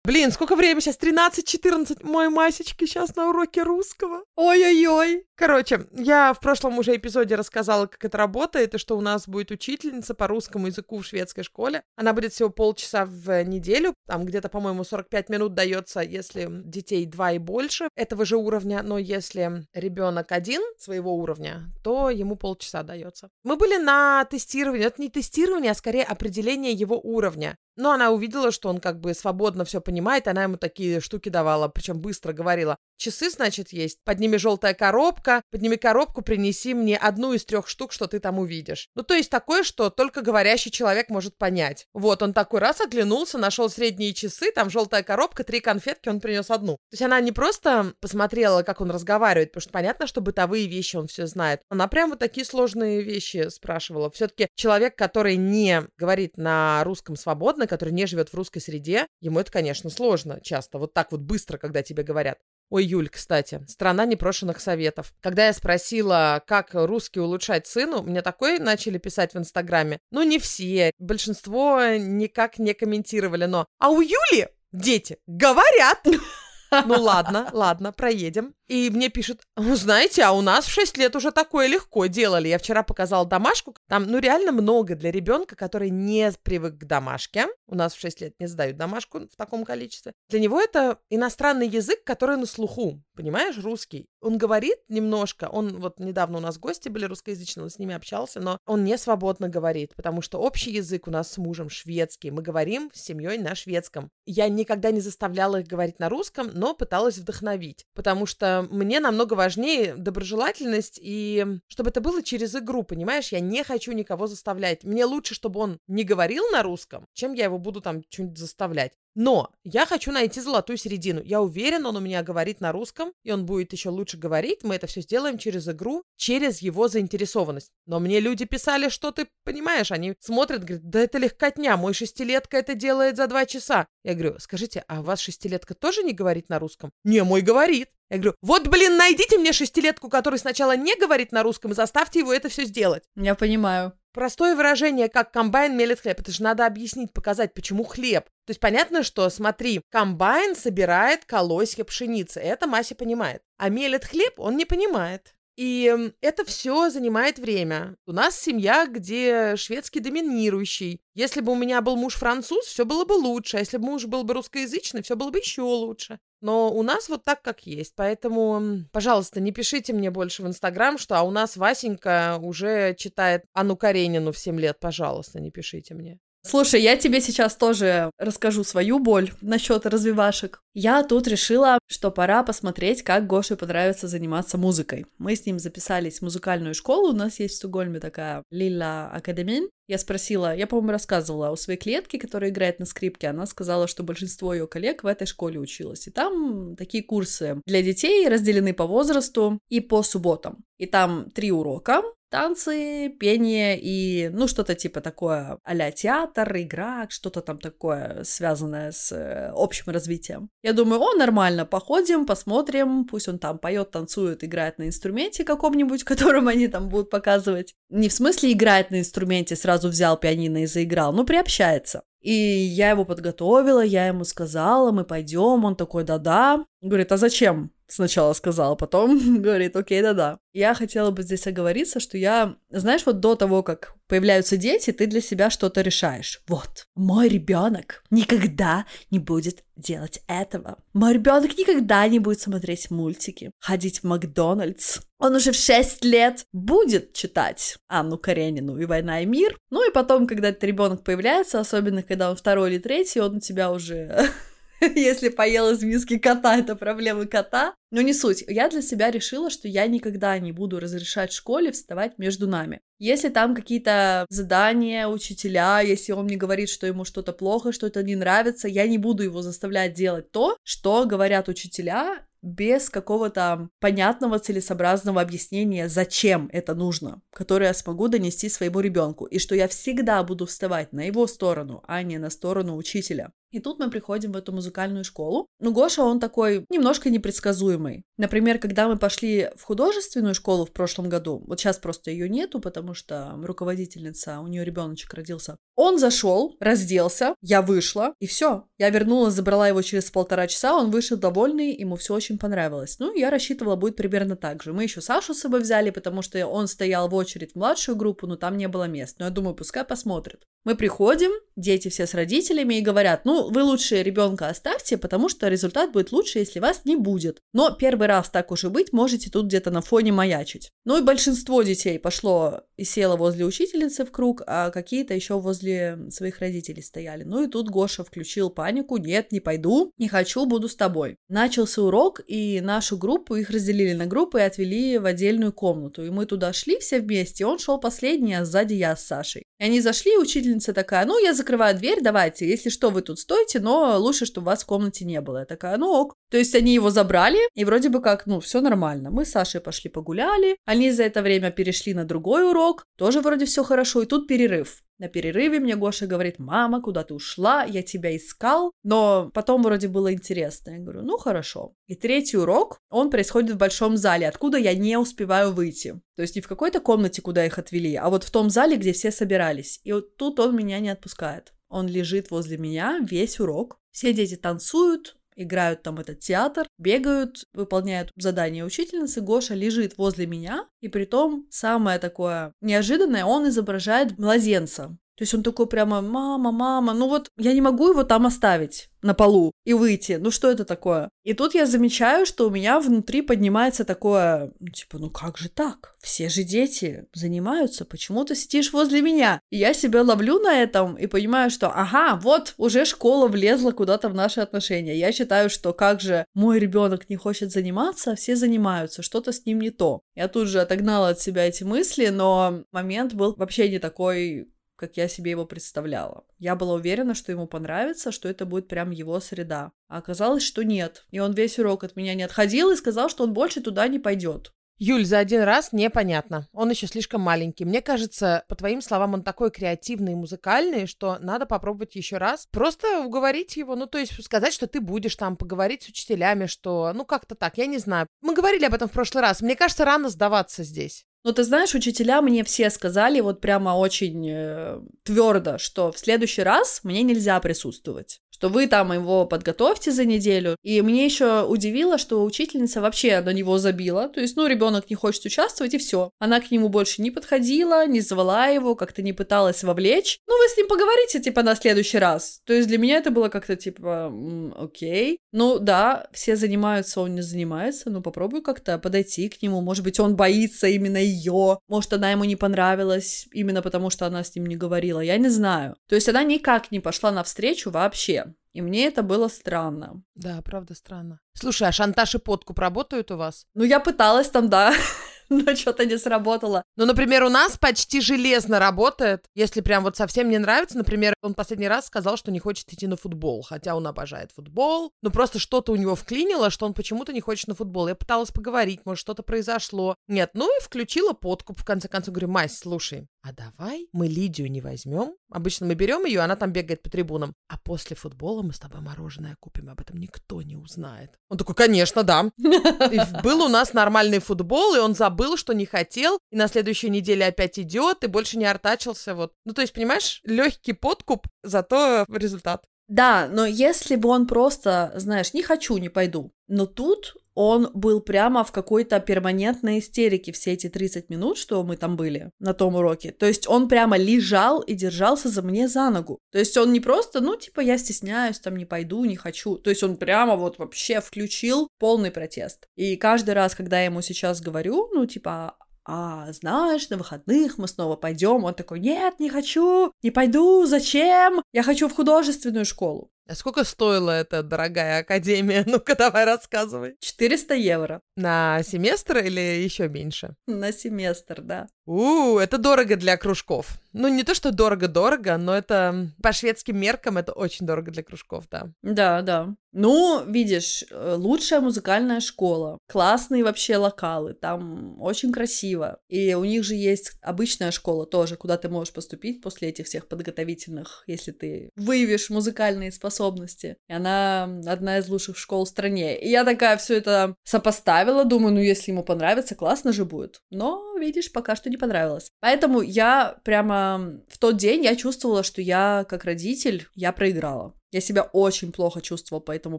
S1: Блин, сколько времени сейчас? 13-14. Мой Масечки сейчас на уроке русского. Ой-ой-ой. Короче, я в прошлом уже эпизоде рассказала, как это работает, и что у нас будет учительница по русскому языку в шведской школе. Она будет всего полчаса в неделю. Там где-то, по-моему, 45 минут дается, если детей два и больше этого же уровня. Но если ребенок один своего уровня, то ему полчаса дается. Мы были на тестировании. Это не тестирование, а скорее определение его уровня. Но она увидела, что он как бы свободно все понимает, она ему такие штуки давала, причем быстро говорила. Часы, значит, есть. Подними желтая коробка, подними коробку, принеси мне одну из трех штук, что ты там увидишь. Ну, то есть такое, что только говорящий человек может понять. Вот, он такой раз оглянулся, нашел средние часы, там желтая коробка, три конфетки, он принес одну. То есть она не просто посмотрела, как он разговаривает, потому что понятно, что бытовые вещи он все знает. Она прям вот такие сложные вещи спрашивала. Все-таки человек, который не говорит на русском свободно, который не живет в русской среде, ему это, конечно, сложно часто. Вот так вот быстро, когда тебе говорят. Ой, Юль, кстати, страна непрошенных советов. Когда я спросила, как русский улучшать сыну, мне такое начали писать в Инстаграме. Ну, не все, большинство никак не комментировали, но... А у Юли дети говорят! Ну ладно, ладно, проедем. И мне пишут, ну знаете, а у нас в 6 лет уже такое легко делали. Я вчера показала домашку. Там, ну реально много для ребенка, который не привык к домашке. У нас в 6 лет не сдают домашку в таком количестве. Для него это иностранный язык, который на слуху, понимаешь, русский. Он говорит немножко, он вот недавно у нас гости были русскоязычные, он с ними общался, но он не свободно говорит, потому что общий язык у нас с мужем шведский. Мы говорим с семьей на шведском. Я никогда не заставляла их говорить на русском, но пыталась вдохновить, потому что мне намного важнее доброжелательность и чтобы это было через игру, понимаешь? Я не хочу никого заставлять. Мне лучше, чтобы он не говорил на русском, чем я его буду там что-нибудь заставлять. Но я хочу найти золотую середину. Я уверен, он у меня говорит на русском, и он будет еще лучше говорить. Мы это все сделаем через игру, через его заинтересованность. Но мне люди писали, что ты понимаешь, они смотрят, говорят, да это легкотня, мой шестилетка это делает за два часа. Я говорю, скажите, а у вас шестилетка тоже не говорит на русском? Не, мой говорит. Я говорю, вот, блин, найдите мне шестилетку, который сначала не говорит на русском, и заставьте его это все сделать.
S2: Я понимаю.
S1: Простое выражение, как комбайн мелит хлеб. Это же надо объяснить, показать, почему хлеб. То есть понятно, что, смотри, комбайн собирает колосья пшеницы. Это Мася понимает. А мелит хлеб он не понимает. И это все занимает время. У нас семья, где шведский доминирующий. Если бы у меня был муж француз, все было бы лучше. А если бы муж был бы русскоязычный, все было бы еще лучше. Но у нас вот так, как есть. Поэтому, пожалуйста, не пишите мне больше в Инстаграм, что а у нас Васенька уже читает Анну Каренину в 7 лет. Пожалуйста, не пишите мне.
S2: Слушай, я тебе сейчас тоже расскажу свою боль насчет развивашек. Я тут решила, что пора посмотреть, как Гоше понравится заниматься музыкой. Мы с ним записались в музыкальную школу, у нас есть в Стокгольме такая Лила Академин. Я спросила, я, по-моему, рассказывала у своей клетки, которая играет на скрипке, она сказала, что большинство ее коллег в этой школе училось. И там такие курсы для детей разделены по возрасту и по субботам. И там три урока, танцы, пение и, ну, что-то типа такое а театр, игра, что-то там такое, связанное с э, общим развитием. Я думаю, о, нормально, походим, посмотрим, пусть он там поет, танцует, играет на инструменте каком-нибудь, которым они там будут показывать. Не в смысле играет на инструменте, сразу взял пианино и заиграл, ну, приобщается. И я его подготовила, я ему сказала, мы пойдем, он такой, да-да. Говорит, а зачем? Сначала сказал, потом говорит, окей, да-да. Я хотела бы здесь оговориться, что я, знаешь, вот до того, как появляются дети, ты для себя что-то решаешь. Вот, мой ребенок никогда не будет делать этого. Мой ребенок никогда не будет смотреть мультики, ходить в Макдональдс. Он уже в 6 лет будет читать Анну Каренину и «Война и мир». Ну и потом, когда этот ребенок появляется, особенно когда он второй или третий, он у тебя уже Если поел из миски кота, это проблемы кота. Но не суть. Я для себя решила, что я никогда не буду разрешать школе вставать между нами. Если там какие-то задания, учителя, если он мне говорит, что ему что-то плохо, что это не нравится, я не буду его заставлять делать то, что говорят учителя, без какого-то понятного, целесообразного объяснения, зачем это нужно, которое я смогу донести своему ребенку, и что я всегда буду вставать на его сторону, а не на сторону учителя. И тут мы приходим в эту музыкальную школу. Ну, Гоша, он такой немножко непредсказуемый. Например, когда мы пошли в художественную школу в прошлом году, вот сейчас просто ее нету, потому что руководительница, у нее ребеночек родился. Он зашел, разделся, я вышла, и все. Я вернулась, забрала его через полтора часа, он вышел довольный, ему все очень понравилось. Ну, я рассчитывала, будет примерно так же. Мы еще Сашу с собой взяли, потому что он стоял в очередь в младшую группу, но там не было мест. Но я думаю, пускай посмотрит. Мы приходим, дети все с родителями и говорят, ну, вы лучше ребенка оставьте, потому что результат будет лучше, если вас не будет. Но первый раз так уже быть, можете тут где-то на фоне маячить. Ну и большинство детей пошло и село возле учительницы в круг, а какие-то еще возле своих родителей стояли. Ну и тут Гоша включил панику, нет, не пойду, не хочу, буду с тобой. Начался урок, и нашу группу, их разделили на группы и отвели в отдельную комнату. И мы туда шли все вместе, он шел последний, а сзади я с Сашей. И они зашли, учитель учительница такая, ну, я закрываю дверь, давайте, если что, вы тут стойте, но лучше, чтобы вас в комнате не было. Я такая, ну ок. То есть они его забрали, и вроде бы как, ну, все нормально. Мы с Сашей пошли погуляли, они за это время перешли на другой урок, тоже вроде все хорошо, и тут перерыв. На перерыве мне Гоша говорит, мама, куда ты ушла? Я тебя искал. Но потом вроде было интересно. Я говорю, ну хорошо. И третий урок, он происходит в большом зале, откуда я не успеваю выйти. То есть не в какой-то комнате, куда их отвели, а вот в том зале, где все собирались. И вот тут он меня не отпускает. Он лежит возле меня весь урок. Все дети танцуют, играют там этот театр, бегают, выполняют задания учительницы. Гоша лежит возле меня, и при том самое такое неожиданное, он изображает младенца. То есть он такой прямо, мама, мама, ну вот я не могу его там оставить на полу и выйти. Ну что это такое? И тут я замечаю, что у меня внутри поднимается такое, ну, типа, ну как же так? Все же дети занимаются, почему ты сидишь возле меня? И я себя ловлю на этом и понимаю, что, ага, вот уже школа влезла куда-то в наши отношения. Я считаю, что как же мой ребенок не хочет заниматься, а все занимаются, что-то с ним не то. Я тут же отогнала от себя эти мысли, но момент был вообще не такой как я себе его представляла. Я была уверена, что ему понравится, что это будет прям его среда. А оказалось, что нет. И он весь урок от меня не отходил и сказал, что он больше туда не пойдет.
S1: Юль, за один раз непонятно. Он еще слишком маленький. Мне кажется, по твоим словам, он такой креативный и музыкальный, что надо попробовать еще раз. Просто уговорить его, ну, то есть сказать, что ты будешь там, поговорить с учителями, что, ну, как-то так, я не знаю. Мы говорили об этом в прошлый раз. Мне кажется, рано сдаваться здесь.
S2: Ну, ты знаешь, учителя мне все сказали вот прямо очень э, твердо, что в следующий раз мне нельзя присутствовать что вы там его подготовьте за неделю. И мне еще удивило, что учительница вообще на него забила. То есть, ну, ребенок не хочет участвовать, и все. Она к нему больше не подходила, не звала его, как-то не пыталась вовлечь. Ну, вы с ним поговорите, типа, на следующий раз. То есть для меня это было как-то, типа, м- окей. Ну, да, все занимаются, он не занимается. Ну, попробую как-то подойти к нему. Может быть, он боится именно ее. Может, она ему не понравилась именно потому, что она с ним не говорила. Я не знаю. То есть она никак не пошла навстречу вообще. И мне это было странно.
S1: Да, правда странно. Слушай, а шантаж и подкуп работают у вас?
S2: Ну, я пыталась там, да. но что-то не сработало.
S1: Ну, например, у нас почти железно работает. Если прям вот совсем не нравится, например, он последний раз сказал, что не хочет идти на футбол, хотя он обожает футбол. Ну, просто что-то у него вклинило, что он почему-то не хочет на футбол. Я пыталась поговорить, может, что-то произошло. Нет, ну и включила подкуп, в конце концов. Говорю, Мась, слушай, а давай мы Лидию не возьмем. Обычно мы берем ее, она там бегает по трибунам. А после футбола мы с тобой мороженое купим, об этом никто не узнает. Он такой, конечно, да. И был у нас нормальный футбол, и он забыл, что не хотел, и на следующей неделе опять идет, и больше не артачился. Вот. Ну, то есть, понимаешь, легкий подкуп, зато результат.
S2: Да, но если бы он просто, знаешь, не хочу, не пойду. Но тут он был прямо в какой-то перманентной истерике все эти 30 минут, что мы там были на том уроке. То есть он прямо лежал и держался за мне за ногу. То есть он не просто, ну, типа, я стесняюсь, там, не пойду, не хочу. То есть он прямо вот вообще включил полный протест. И каждый раз, когда я ему сейчас говорю, ну, типа, а знаешь, на выходных мы снова пойдем. Он такой, нет, не хочу, не пойду, зачем? Я хочу в художественную школу.
S1: А сколько стоила эта дорогая академия? Ну-ка, давай рассказывай.
S2: 400 евро.
S1: На семестр или еще меньше?
S2: На семестр, да.
S1: У, это дорого для кружков. Ну, не то, что дорого-дорого, но это по шведским меркам это очень дорого для кружков, да.
S2: Да, да. Ну, видишь, э, лучшая музыкальная школа, классные вообще локалы, там очень красиво. И у них же есть обычная школа тоже, куда ты можешь поступить после этих всех подготовительных, если ты выявишь музыкальные способности. И она одна из лучших школ в стране. И я такая все это сопоставила, думаю, ну если ему понравится, классно же будет. Но, видишь, пока что не понравилось. Поэтому я прямо в тот день я чувствовала, что я как родитель, я проиграла. Я себя очень плохо чувствовала по этому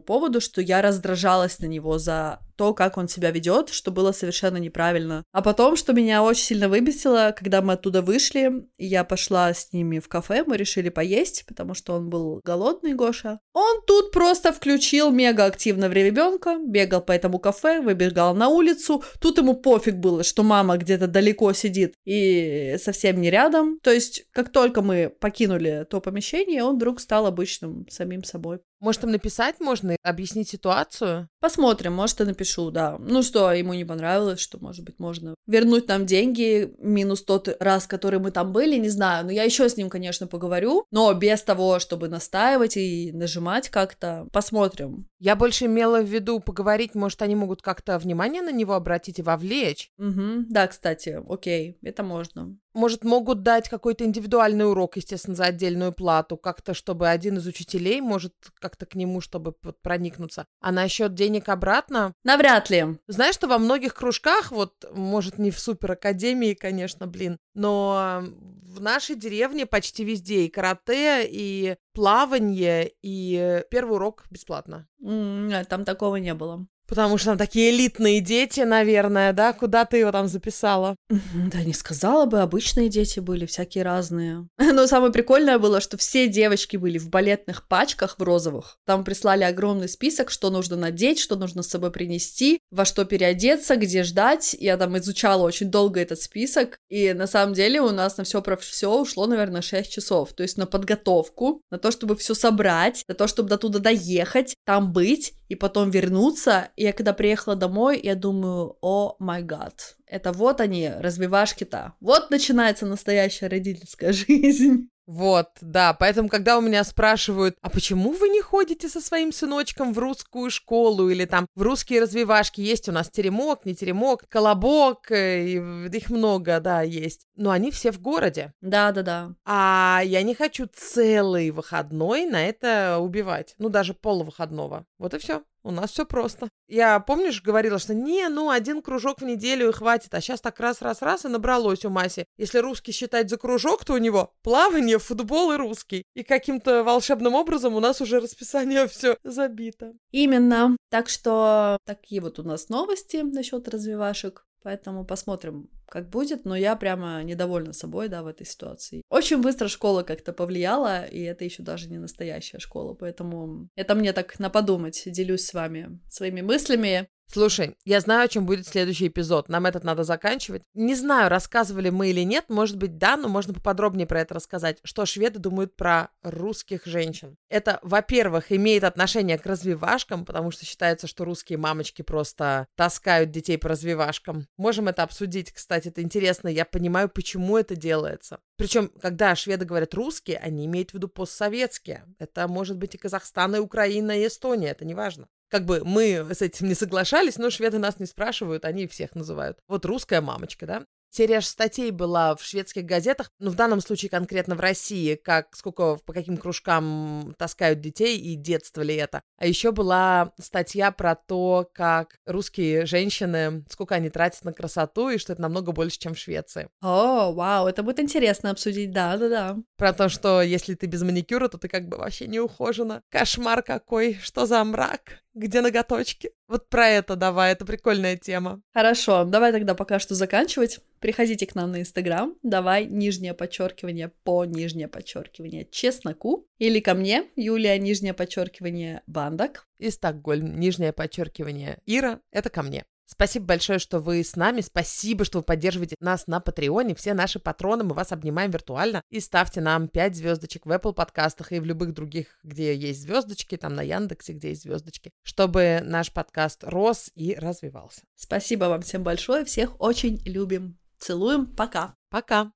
S2: поводу, что я раздражалась на него за то, как он себя ведет, что было совершенно неправильно. А потом, что меня очень сильно выбесило, когда мы оттуда вышли, я пошла с ними в кафе, мы решили поесть, потому что он был голодный, Гоша. Он тут просто включил мега активно в ребенка, бегал по этому кафе, выбегал на улицу. Тут ему пофиг было, что мама где-то далеко сидит и совсем не рядом. То есть, как только мы покинули то помещение, он вдруг стал обычным самим собой.
S1: Может, им написать можно, объяснить ситуацию?
S2: Посмотрим, может, и напишу, да. Ну что, ему не понравилось, что, может быть, можно вернуть нам деньги, минус тот раз, который мы там были, не знаю. Но я еще с ним, конечно, поговорю, но без того, чтобы настаивать и нажимать как-то. Посмотрим.
S1: Я больше имела в виду поговорить, может, они могут как-то внимание на него обратить и вовлечь.
S2: Угу. Да, кстати, окей, это можно.
S1: Может, могут дать какой-то индивидуальный урок, естественно, за отдельную плату, как-то, чтобы один из учителей может как-то к нему, чтобы вот проникнуться. А насчет денег обратно?
S2: Навряд ли.
S1: Знаешь, что во многих кружках, вот, может, не в суперакадемии, конечно, блин, но в нашей деревне почти везде и карате, и плавание, и первый урок бесплатно.
S2: Нет, там такого не было.
S1: Потому что там такие элитные дети, наверное, да? Куда ты его там записала?
S2: Да не сказала бы, обычные дети были, всякие разные. Но самое прикольное было, что все девочки были в балетных пачках в розовых. Там прислали огромный список, что нужно надеть, что нужно с собой принести, во что переодеться, где ждать. Я там изучала очень долго этот список. И на самом деле у нас на все про все ушло, наверное, 6 часов. То есть на подготовку, на то, чтобы все собрать, на то, чтобы до туда доехать, там быть и потом вернуться. И я когда приехала домой, я думаю, о май гад, это вот они, развивашки-то. Вот начинается настоящая родительская жизнь.
S1: Вот, да, поэтому, когда у меня спрашивают, а почему вы не ходите со своим сыночком в русскую школу или там в русские развивашки, есть у нас теремок, не теремок, колобок, э, их много, да, есть, но они все в городе.
S2: Да-да-да.
S1: А я не хочу целый выходной на это убивать, ну, даже полувыходного. Вот и все. У нас все просто. Я, помнишь, говорила, что не, ну, один кружок в неделю и хватит, а сейчас так раз-раз-раз и набралось у Маси. Если русский считать за кружок, то у него плавание, футбол и русский. И каким-то волшебным образом у нас уже расписание все забито.
S2: Именно. Так что такие вот у нас новости насчет развивашек. Поэтому посмотрим, как будет, но я прямо недовольна собой, да, в этой ситуации. Очень быстро школа как-то повлияла, и это еще даже не настоящая школа, поэтому это мне так на подумать, делюсь с вами своими мыслями.
S1: Слушай, я знаю, о чем будет следующий эпизод. Нам этот надо заканчивать. Не знаю, рассказывали мы или нет. Может быть, да, но можно поподробнее про это рассказать. Что шведы думают про русских женщин? Это, во-первых, имеет отношение к развивашкам, потому что считается, что русские мамочки просто таскают детей по развивашкам. Можем это обсудить, кстати, это интересно. Я понимаю, почему это делается. Причем, когда шведы говорят русские, они имеют в виду постсоветские. Это может быть и Казахстан, и Украина, и Эстония, это не важно. Как бы мы с этим не соглашались, но шведы нас не спрашивают, они всех называют. Вот русская мамочка, да? Серия статей была в шведских газетах, ну, в данном случае конкретно в России, как сколько, по каким кружкам таскают детей и детство ли это. А еще была статья про то, как русские женщины, сколько они тратят на красоту, и что это намного больше, чем в Швеции.
S2: О, вау, это будет интересно обсудить, да-да-да.
S1: Про то, что если ты без маникюра, то ты как бы вообще не ухожена. Кошмар какой, что за мрак, где ноготочки? Вот про это давай, это прикольная тема.
S2: Хорошо, давай тогда пока что заканчивать. Приходите к нам на Инстаграм, давай нижнее подчеркивание по нижнее подчеркивание чесноку, или ко мне, Юлия, нижнее подчеркивание бандок.
S1: И Стокгольм, нижнее подчеркивание Ира, это ко мне. Спасибо большое, что вы с нами. Спасибо, что вы поддерживаете нас на Патреоне. Все наши патроны, мы вас обнимаем виртуально. И ставьте нам 5 звездочек в Apple подкастах и в любых других, где есть звездочки, там на Яндексе, где есть звездочки, чтобы наш подкаст рос и развивался.
S2: Спасибо вам всем большое. Всех очень любим. Целуем. Пока.
S1: Пока.